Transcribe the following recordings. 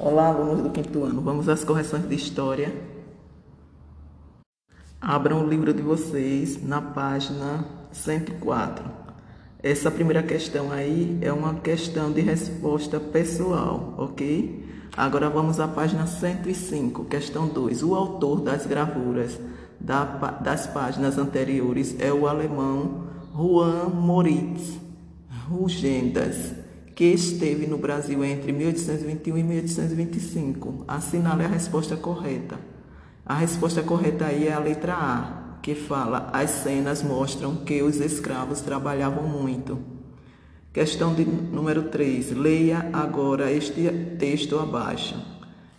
Olá, alunos do quinto ano. Vamos às correções de história. Abram o livro de vocês na página 104. Essa primeira questão aí é uma questão de resposta pessoal, ok? Agora vamos à página 105, questão 2. O autor das gravuras das páginas anteriores é o alemão Juan Moritz Rugendas que esteve no Brasil entre 1821 e 1825. Assinale a resposta correta. A resposta correta aí é a letra A, que fala: as cenas mostram que os escravos trabalhavam muito. Questão de número 3. Leia agora este texto abaixo.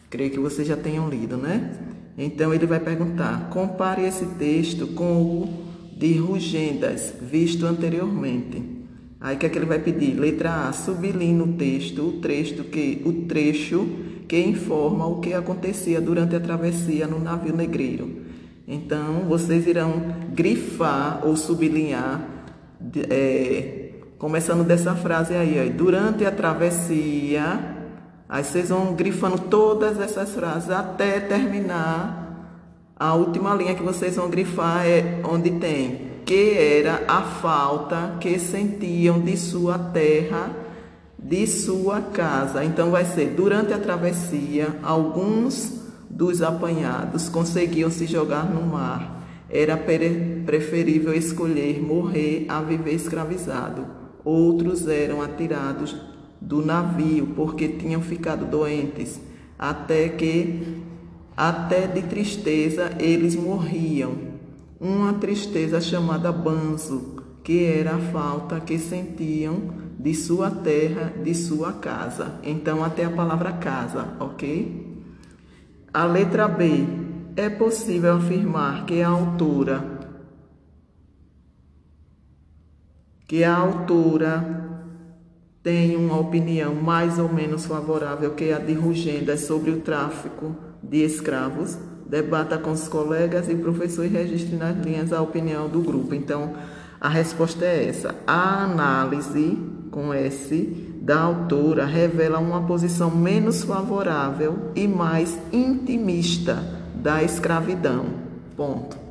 Creio que vocês já tenham lido, né? Então ele vai perguntar: compare esse texto com o de Rugendas, visto anteriormente. Aí o que é que ele vai pedir? Letra A, sublinhe no texto o trecho que o trecho que informa o que acontecia durante a travessia no navio negreiro. Então, vocês irão grifar ou sublinhar, é, começando dessa frase aí, ó, durante a travessia, aí vocês vão grifando todas essas frases até terminar. A última linha que vocês vão grifar é onde tem que era a falta que sentiam de sua terra, de sua casa. Então vai ser durante a travessia, alguns dos apanhados conseguiam se jogar no mar. Era preferível escolher morrer a viver escravizado. Outros eram atirados do navio porque tinham ficado doentes, até que até de tristeza eles morriam uma tristeza chamada banzo, que era a falta que sentiam de sua terra, de sua casa. Então, até a palavra casa, ok? A letra B. É possível afirmar que a autora que a autora tem uma opinião mais ou menos favorável que a de Rugendas sobre o tráfico de escravos debata com os colegas e professor e registre nas linhas a opinião do grupo. Então, a resposta é essa. A análise com S da autora revela uma posição menos favorável e mais intimista da escravidão. Ponto.